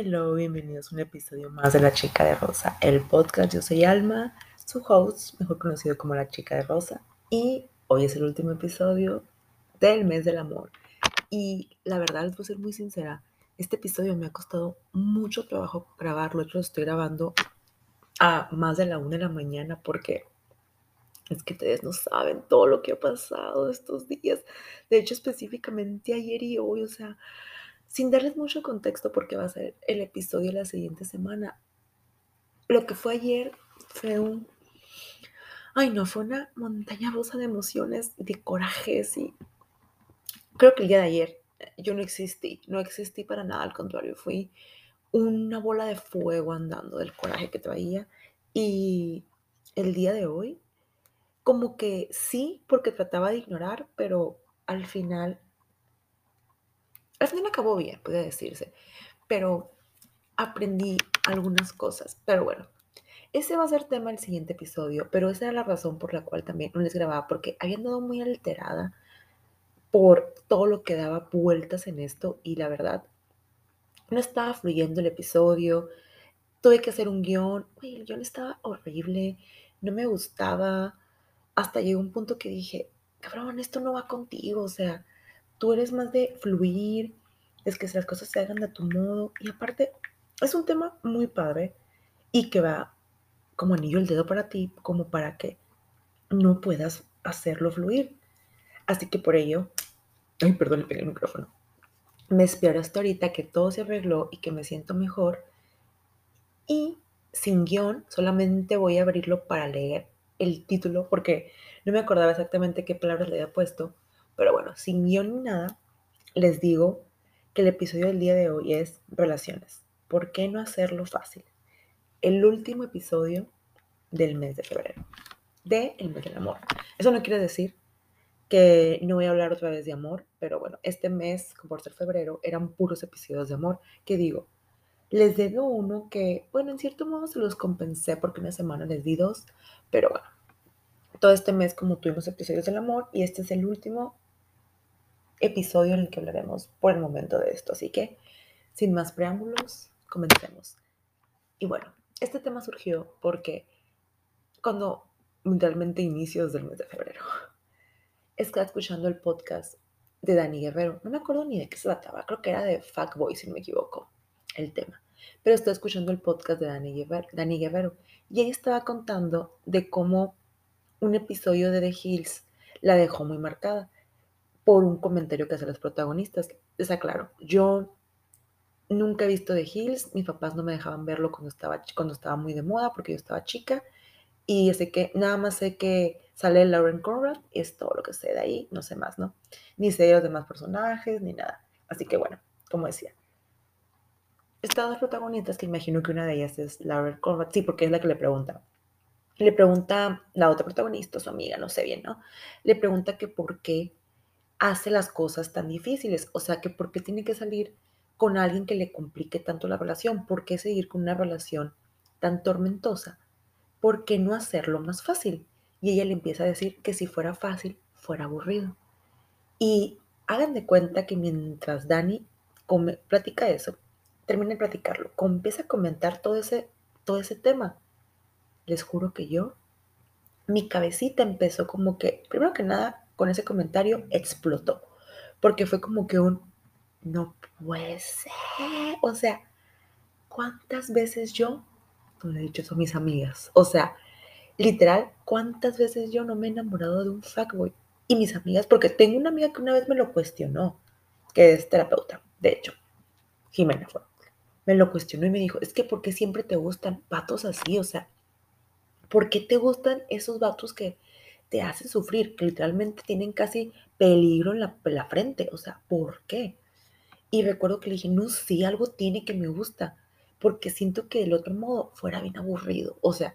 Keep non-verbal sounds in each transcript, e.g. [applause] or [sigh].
Hello, bienvenidos a un episodio más de La Chica de Rosa, el podcast. Yo soy Alma, su host, mejor conocido como La Chica de Rosa, y hoy es el último episodio del mes del amor. Y la verdad, les voy a ser muy sincera, este episodio me ha costado mucho trabajo grabarlo. Yo lo estoy grabando a más de la una de la mañana porque es que ustedes no saben todo lo que ha pasado estos días. De hecho, específicamente ayer y hoy, o sea, sin darles mucho contexto porque va a ser el episodio la siguiente semana. Lo que fue ayer fue un... Ay, no, fue una montaña rusa de emociones, de corajes y... Creo que el día de ayer yo no existí, no existí para nada, al contrario, fui una bola de fuego andando del coraje que traía y el día de hoy, como que sí, porque trataba de ignorar, pero al final al final acabó bien, puede decirse, pero aprendí algunas cosas. Pero bueno, ese va a ser tema del siguiente episodio, pero esa era la razón por la cual también no les grababa, porque había andado muy alterada por todo lo que daba vueltas en esto y la verdad, no estaba fluyendo el episodio, tuve que hacer un guion, el guion estaba horrible, no me gustaba, hasta llegó un punto que dije, cabrón, esto no va contigo, o sea, Tú eres más de fluir, es que las cosas se hagan de tu modo. Y aparte, es un tema muy padre y que va como anillo el dedo para ti, como para que no puedas hacerlo fluir. Así que por ello, ay, perdón, le pegué el micrófono. Me espero hasta ahorita que todo se arregló y que me siento mejor. Y sin guion, solamente voy a abrirlo para leer el título, porque no me acordaba exactamente qué palabras le había puesto. Sin guion ni nada, les digo que el episodio del día de hoy es relaciones. ¿Por qué no hacerlo fácil? El último episodio del mes de febrero, de El mes del amor. Eso no quiere decir que no voy a hablar otra vez de amor, pero bueno, este mes, por ser febrero, eran puros episodios de amor. ¿Qué digo? Les debo uno que, bueno, en cierto modo se los compensé porque una semana les di dos, pero bueno, todo este mes como tuvimos episodios del amor y este es el último episodio en el que hablaremos por el momento de esto. Así que, sin más preámbulos, comencemos. Y bueno, este tema surgió porque cuando literalmente inicios del mes de febrero, [laughs] estaba escuchando el podcast de Dani Guerrero. No me acuerdo ni de qué se trataba, creo que era de Fuckboy, si no me equivoco, el tema. Pero estaba escuchando el podcast de Dani Guerrero, Dani Guerrero y ella estaba contando de cómo un episodio de The Hills la dejó muy marcada por un comentario que hacen los protagonistas. Les aclaro, yo nunca he visto The Hills, mis papás no me dejaban verlo cuando estaba, cuando estaba muy de moda porque yo estaba chica y sé que nada más sé que sale Lauren Conrad y es todo lo que sé de ahí, no sé más, ¿no? Ni sé de los demás personajes ni nada. Así que bueno, como decía. Están dos protagonistas que imagino que una de ellas es Lauren Conrad, sí, porque es la que le pregunta. Le pregunta la otra protagonista, su amiga, no sé bien, ¿no? Le pregunta que por qué hace las cosas tan difíciles. O sea, que por qué tiene que salir con alguien que le complique tanto la relación, por qué seguir con una relación tan tormentosa, por qué no hacerlo más fácil. Y ella le empieza a decir que si fuera fácil, fuera aburrido. Y hagan de cuenta que mientras Dani come, platica eso, termina de platicarlo, empieza a comentar todo ese, todo ese tema. Les juro que yo, mi cabecita empezó como que, primero que nada, con ese comentario explotó. Porque fue como que un, no puede ser. O sea, ¿cuántas veces yo, no le he dicho eso a mis amigas? O sea, literal, ¿cuántas veces yo no me he enamorado de un fuckboy? Y mis amigas, porque tengo una amiga que una vez me lo cuestionó, que es terapeuta, de hecho, Jimena fue. Me lo cuestionó y me dijo, es que ¿por qué siempre te gustan vatos así? O sea, ¿por qué te gustan esos vatos que te hacen sufrir, que literalmente tienen casi peligro en la, frente. O sea, ¿por qué? Y recuerdo que le dije, no, sí, algo tiene que me gusta, porque siento que del otro modo fuera bien aburrido. O sea,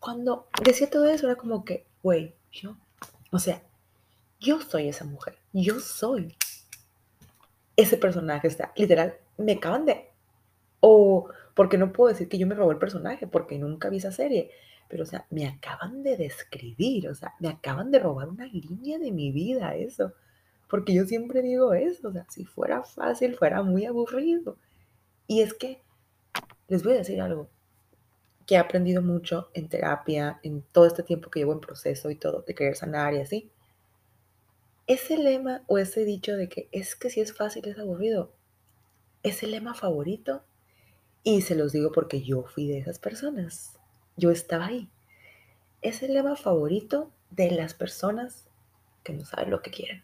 cuando decía todo eso era como que, güey, yo, o sea, yo soy esa mujer, yo soy ese personaje, está, literal, me acaban de, o porque no puedo decir que yo me robé el personaje, porque nunca vi esa serie, pero, o sea, me acaban de describir, o sea, me acaban de robar una línea de mi vida, eso. Porque yo siempre digo eso, o sea, si fuera fácil, fuera muy aburrido. Y es que les voy a decir algo que he aprendido mucho en terapia, en todo este tiempo que llevo en proceso y todo, de querer sanar y así. Ese lema o ese dicho de que es que si es fácil es aburrido, es el lema favorito y se los digo porque yo fui de esas personas. Yo estaba ahí. Es el lema favorito de las personas que no saben lo que quieren.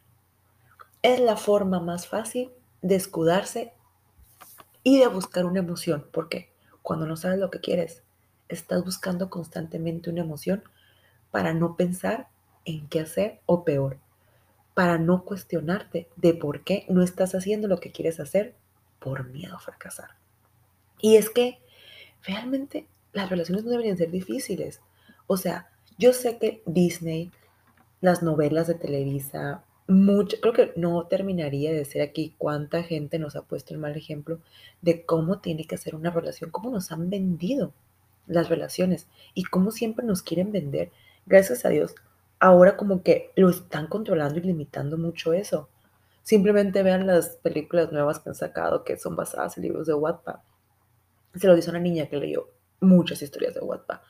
Es la forma más fácil de escudarse y de buscar una emoción. Porque cuando no sabes lo que quieres, estás buscando constantemente una emoción para no pensar en qué hacer o peor, para no cuestionarte de por qué no estás haciendo lo que quieres hacer por miedo a fracasar. Y es que realmente las relaciones no deberían ser difíciles. O sea, yo sé que Disney, las novelas de Televisa, mucho, creo que no terminaría de decir aquí cuánta gente nos ha puesto el mal ejemplo de cómo tiene que ser una relación, cómo nos han vendido las relaciones y cómo siempre nos quieren vender. Gracias a Dios, ahora como que lo están controlando y limitando mucho eso. Simplemente vean las películas nuevas que han sacado que son basadas en libros de Wattpad. Se lo dice una niña que leyó muchas historias de Wattpad.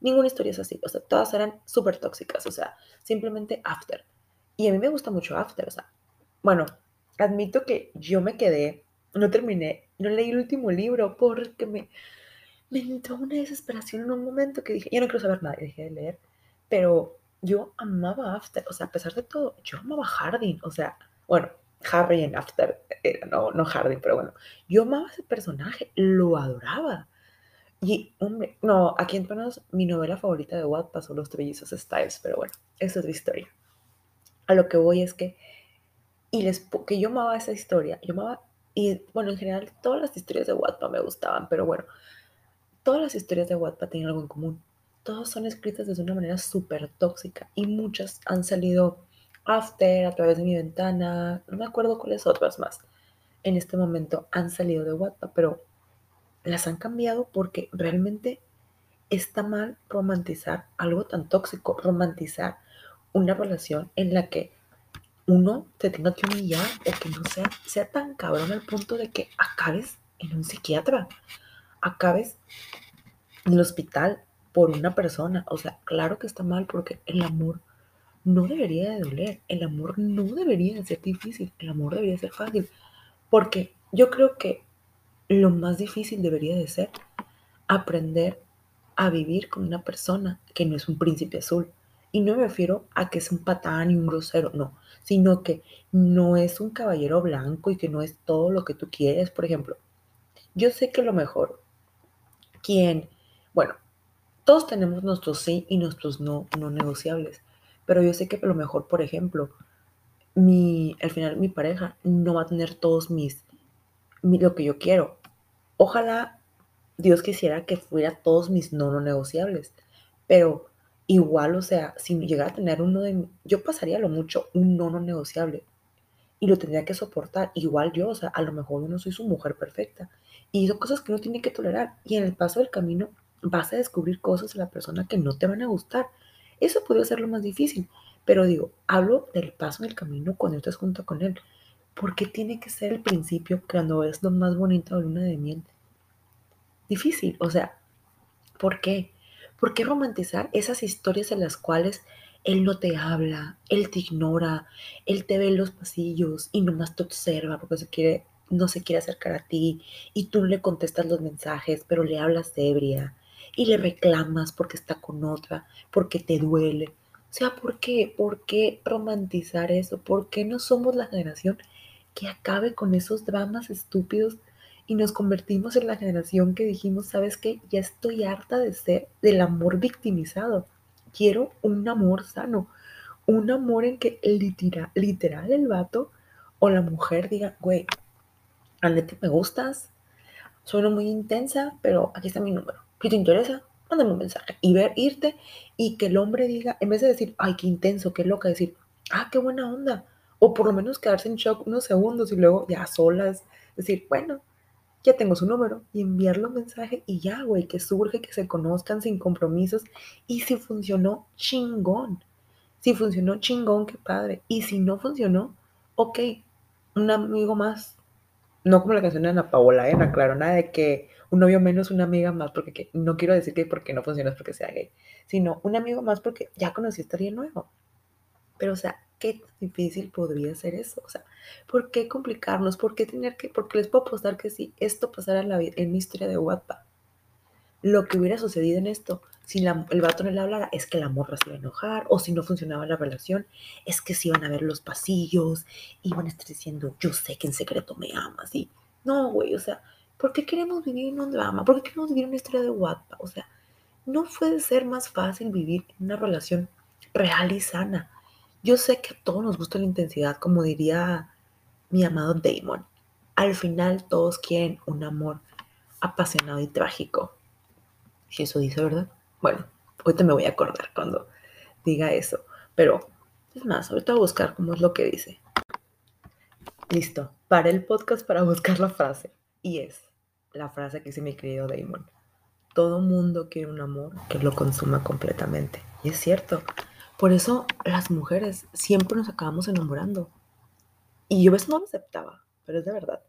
Ninguna historia es así, o sea, todas eran súper tóxicas, o sea, simplemente After. Y a mí me gusta mucho After, o sea, bueno, admito que yo me quedé, no terminé, no leí el último libro porque me, me entró una desesperación en un momento que dije, ya no quiero saber nada, y dejé de leer, pero yo amaba After, o sea, a pesar de todo, yo amaba Hardin, o sea, bueno, Harry en After, era, no, no Hardin, pero bueno, yo amaba ese personaje, lo adoraba. Y, hombre, no, aquí en mi novela favorita de Wattpad son Los Trellizos Styles, pero bueno, es la historia. A lo que voy es que, y les, que yo amaba esa historia, yo amaba, y bueno, en general todas las historias de Wattpad me gustaban, pero bueno, todas las historias de Wattpad tienen algo en común. Todas son escritas de una manera súper tóxica y muchas han salido after, a través de mi ventana, no me acuerdo cuáles otras más. En este momento han salido de Wattpad, pero las han cambiado porque realmente está mal romantizar algo tan tóxico, romantizar una relación en la que uno te tenga que humillar o que no sea, sea tan cabrón al punto de que acabes en un psiquiatra, acabes en el hospital por una persona. O sea, claro que está mal porque el amor no debería de doler, el amor no debería de ser difícil, el amor debería ser fácil. Porque yo creo que lo más difícil debería de ser aprender a vivir con una persona que no es un príncipe azul. Y no me refiero a que es un patán y un grosero, no, sino que no es un caballero blanco y que no es todo lo que tú quieres. Por ejemplo, yo sé que lo mejor, quien, bueno, todos tenemos nuestros sí y nuestros no, no negociables, pero yo sé que lo mejor, por ejemplo, mi, al final mi pareja no va a tener todos mis, lo que yo quiero, Ojalá Dios quisiera que fuera todos mis no, no negociables, pero igual, o sea, si llegara a tener uno de, yo pasaría lo mucho un no, no negociable y lo tendría que soportar, igual yo, o sea, a lo mejor yo no soy su mujer perfecta y son cosas que uno tiene que tolerar y en el paso del camino vas a descubrir cosas de la persona que no te van a gustar. Eso podría ser lo más difícil, pero digo, hablo del paso del camino cuando estás junto con él. ¿Por qué tiene que ser el principio cuando es lo más bonito de luna de miel? Difícil, o sea, ¿por qué? ¿Por qué romantizar esas historias en las cuales él no te habla, él te ignora, él te ve en los pasillos y nomás te observa porque se quiere, no se quiere acercar a ti y tú le contestas los mensajes, pero le hablas ebria y le reclamas porque está con otra, porque te duele? O sea, ¿por qué? ¿Por qué romantizar eso? ¿Por qué no somos la generación que acabe con esos dramas estúpidos y nos convertimos en la generación que dijimos, ¿sabes qué? Ya estoy harta de ser del amor victimizado. Quiero un amor sano, un amor en que literal, literal el vato o la mujer diga, güey, a me gustas, sueno muy intensa, pero aquí está mi número. Si te interesa, mándame un mensaje y ver, irte y que el hombre diga, en vez de decir, ay, qué intenso, qué loca, decir, ah, qué buena onda, o por lo menos quedarse en shock unos segundos y luego ya solas decir, bueno, ya tengo su número y enviarle un mensaje y ya, güey, que surge, que se conozcan sin compromisos. Y si funcionó, chingón. Si funcionó, chingón, qué padre. Y si no funcionó, ok, un amigo más. no como la canción de Ana Paola, ¿eh? Claro, nada de que un novio menos, una amiga más, porque no quiero decir que porque no funciona porque sea gay, sino un amigo más porque ya conocí a alguien nuevo. Pero, o sea, qué difícil podría ser eso. O sea, ¿por qué complicarnos? ¿Por qué tener que.? Porque les puedo apostar que si esto pasara en, la, en mi historia de WhatsApp, lo que hubiera sucedido en esto, si el vato no le hablara, es que la morra se iba a enojar, o si no funcionaba la relación, es que se iban a ver los pasillos, iban a estar diciendo, yo sé que en secreto me amas, y no, güey, o sea, ¿por qué queremos vivir en un drama? ¿Por qué queremos vivir una historia de WhatsApp? O sea, no puede ser más fácil vivir en una relación real y sana. Yo sé que a todos nos gusta la intensidad, como diría mi amado Damon. Al final todos quieren un amor apasionado y trágico. Si eso dice, ¿verdad? Bueno, ahorita me voy a acordar cuando diga eso. Pero, es más, ahorita voy a buscar cómo es lo que dice. Listo, para el podcast para buscar la frase. Y es la frase que dice mi querido Damon. Todo mundo quiere un amor que lo consuma completamente. Y es cierto, por eso las mujeres siempre nos acabamos enamorando. Y yo a veces no lo aceptaba, pero es de verdad.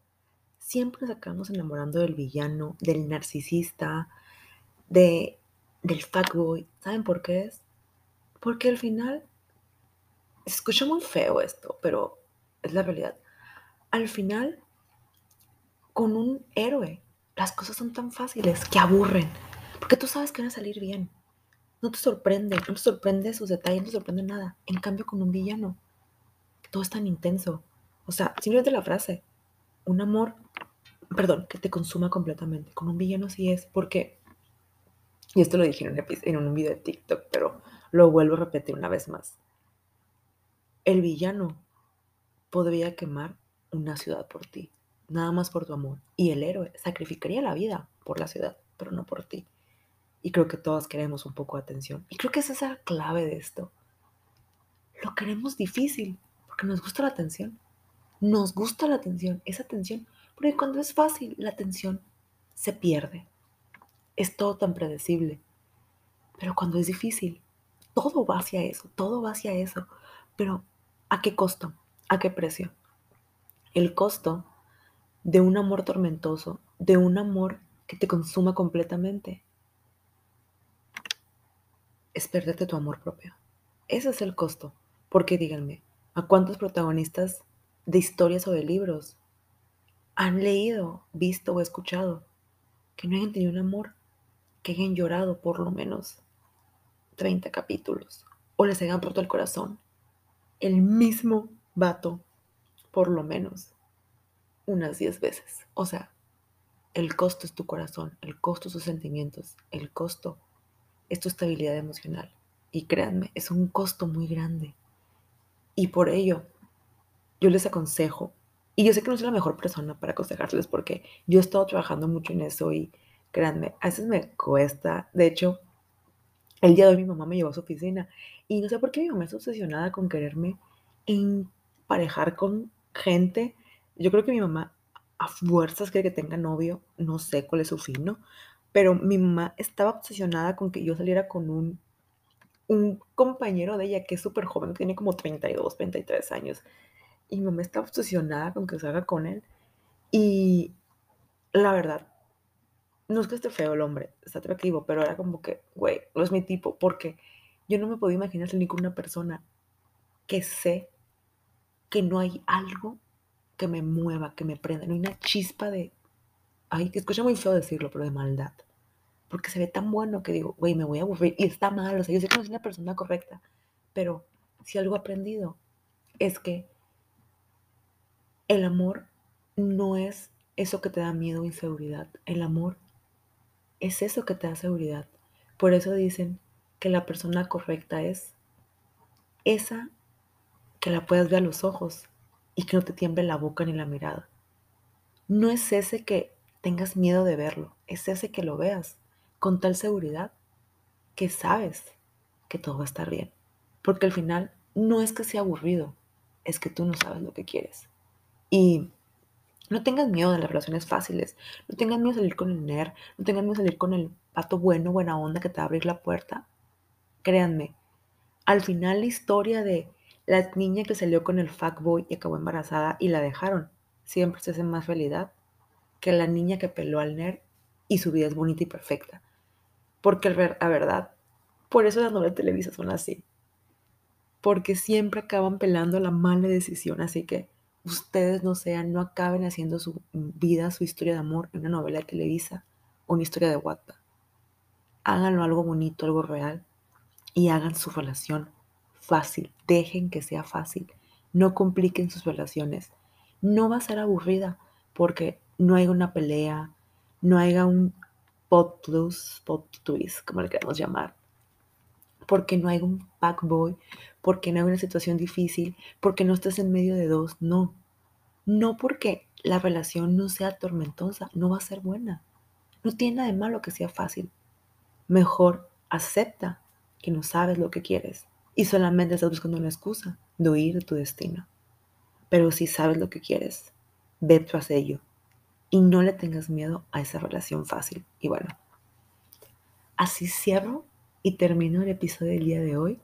Siempre nos acabamos enamorando del villano, del narcisista, de, del fuckboy. ¿Saben por qué es? Porque al final, se escucha muy feo esto, pero es la realidad. Al final, con un héroe, las cosas son tan fáciles que aburren. Porque tú sabes que van a salir bien. No te sorprende, no te sorprende sus detalles, no te sorprende nada. En cambio, con un villano, todo es tan intenso. O sea, simplemente la frase, un amor, perdón, que te consuma completamente. Con un villano sí es, porque, y esto lo dije en un, en un video de TikTok, pero lo vuelvo a repetir una vez más. El villano podría quemar una ciudad por ti, nada más por tu amor. Y el héroe sacrificaría la vida por la ciudad, pero no por ti. Y creo que todos queremos un poco de atención. Y creo que esa es la clave de esto. Lo queremos difícil porque nos gusta la atención. Nos gusta la atención, esa atención. Porque cuando es fácil, la atención se pierde. Es todo tan predecible. Pero cuando es difícil, todo va hacia eso, todo va hacia eso. Pero ¿a qué costo? ¿A qué precio? El costo de un amor tormentoso, de un amor que te consuma completamente, es perderte tu amor propio. Ese es el costo. Porque díganme, ¿a cuántos protagonistas de historias o de libros han leído, visto o escuchado que no hayan tenido un amor, que hayan llorado por lo menos 30 capítulos o les hayan roto el corazón? El mismo vato, por lo menos unas 10 veces. O sea, el costo es tu corazón, el costo es tus sentimientos, el costo es tu estabilidad emocional. Y créanme, es un costo muy grande. Y por ello, yo les aconsejo, y yo sé que no soy la mejor persona para aconsejarles porque yo he estado trabajando mucho en eso y créanme, a veces me cuesta. De hecho, el día de hoy mi mamá me llevó a su oficina y no sé por qué mi mamá es obsesionada con quererme emparejar con gente. Yo creo que mi mamá a fuerzas quiere que tenga novio, no sé cuál es su fin, ¿no? Pero mi mamá estaba obsesionada con que yo saliera con un, un compañero de ella que es súper joven, tiene como 32, 33 años. Y mi mamá estaba obsesionada con que salga con él. Y la verdad, no es que esté feo el hombre, está atractivo, pero era como que, güey, no es mi tipo, porque yo no me podía imaginar salir con una persona que sé que no hay algo que me mueva, que me prenda, no hay una chispa de ay, que escucha muy feo decirlo, pero de maldad. Porque se ve tan bueno que digo, güey, me voy a aburrir. Y está mal, o sea, yo sé que no soy una persona correcta, pero si algo he aprendido es que el amor no es eso que te da miedo o inseguridad. El amor es eso que te da seguridad. Por eso dicen que la persona correcta es esa que la puedas ver a los ojos y que no te tiemble la boca ni la mirada. No es ese que tengas miedo de verlo, es ese que lo veas con tal seguridad que sabes que todo va a estar bien. Porque al final no es que sea aburrido, es que tú no sabes lo que quieres. Y no tengas miedo de las relaciones fáciles, no tengas miedo de salir con el nerd, no tengas miedo de salir con el pato bueno, buena onda que te va a abrir la puerta. Créanme, al final la historia de la niña que salió con el fuckboy y acabó embarazada y la dejaron siempre se hace más realidad que la niña que peló al nerd y su vida es bonita y perfecta. Porque a verdad, por eso las novelas de Televisa son así. Porque siempre acaban pelando la mala decisión. Así que ustedes no sean, no acaben haciendo su vida, su historia de amor en una novela de Televisa o una historia de WhatsApp. Háganlo algo bonito, algo real y hagan su relación fácil. Dejen que sea fácil. No compliquen sus relaciones. No va a ser aburrida porque no haya una pelea, no haya un pot plus, pot twist, como le queremos llamar. Porque no hay un boy, porque no hay una situación difícil, porque no estás en medio de dos. No. No porque la relación no sea tormentosa, no va a ser buena. No tiene nada de malo que sea fácil. Mejor acepta que no sabes lo que quieres y solamente estás buscando una excusa de huir de tu destino. Pero si sabes lo que quieres, ve tras ello y no le tengas miedo a esa relación fácil. Y bueno, así cierro y termino el episodio del día de hoy.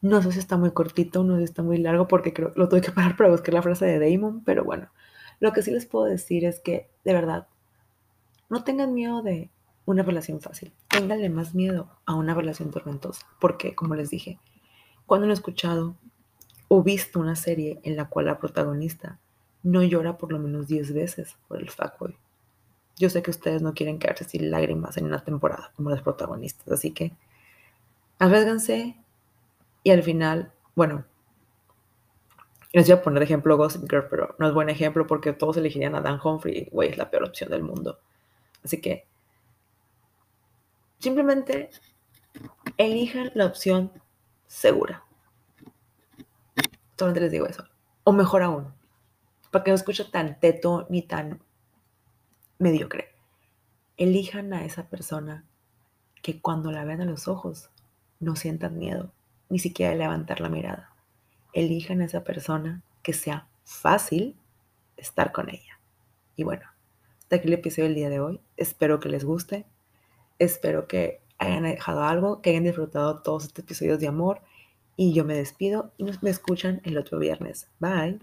No sé si está muy cortito, no sé si está muy largo porque creo lo tuve que parar para buscar la frase de Damon, pero bueno, lo que sí les puedo decir es que de verdad no tengan miedo de una relación fácil. Ténganle más miedo a una relación tormentosa. Porque, como les dije, cuando he escuchado o visto una serie en la cual la protagonista no llora por lo menos 10 veces por el fuckboy. Yo sé que ustedes no quieren quedarse sin lágrimas en una temporada como las protagonistas, así que arriesganse y al final, bueno, les voy a poner ejemplo Gossip Girl, pero no es buen ejemplo porque todos elegirían a Dan Humphrey, güey, es la peor opción del mundo. Así que Simplemente elijan la opción segura. Solamente les digo eso. O mejor aún, para que no escuche tan teto ni tan mediocre. Elijan a esa persona que cuando la vean a los ojos no sientan miedo, ni siquiera levantar la mirada. Elijan a esa persona que sea fácil estar con ella. Y bueno, hasta aquí el episodio del día de hoy. Espero que les guste. Espero que hayan dejado algo, que hayan disfrutado todos estos episodios de amor y yo me despido y nos me escuchan el otro viernes. Bye.